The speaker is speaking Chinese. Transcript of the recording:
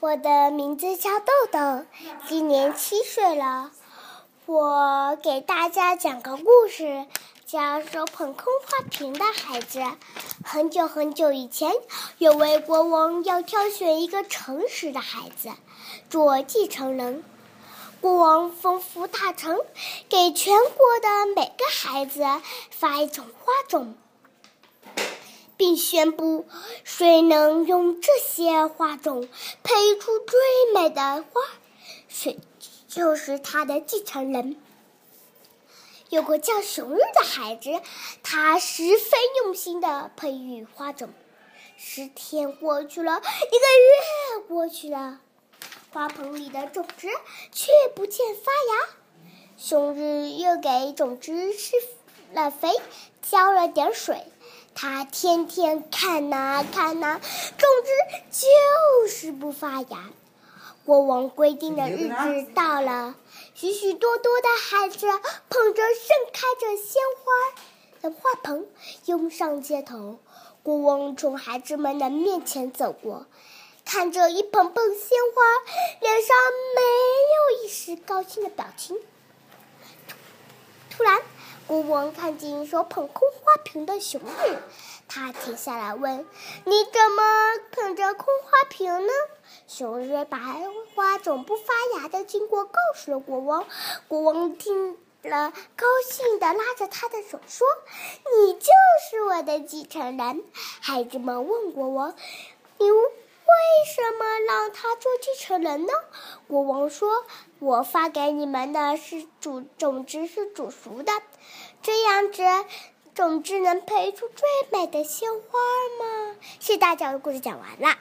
我的名字叫豆豆，今年七岁了。我给大家讲个故事，叫手捧空花瓶的孩子。很久很久以前，有位国王要挑选一个诚实的孩子做继承人。国王吩咐大臣给全国的每个孩子发一种花种。并宣布，谁能用这些花种配出最美的花，谁就是他的继承人。有个叫熊日的孩子，他十分用心的培育花种。十天过去了，一个月过去了，花盆里的种子却不见发芽。熊日又给种子施了肥，浇了点水。他天天看呐看呐，种子就是不发芽。国王规定的日子到了，许许多多的孩子捧着盛开着鲜花的花盆涌上街头。国王从孩子们的面前走过，看着一捧捧鲜花，脸上没有一丝高兴的表情。突然。国王看见手捧空花瓶的熊日，他停下来问：“你怎么捧着空花瓶呢？”熊日把花种不发芽的经过告诉了国王。国王听了，高兴的拉着他的手说：“你就是我的继承人。”孩子们问国王：“你让他做继承人呢？”国王说：“我发给你们的是煮种子，是煮熟的。”这样子，种子能培出最美的鲜花吗？谢谢大家的，故事讲完了。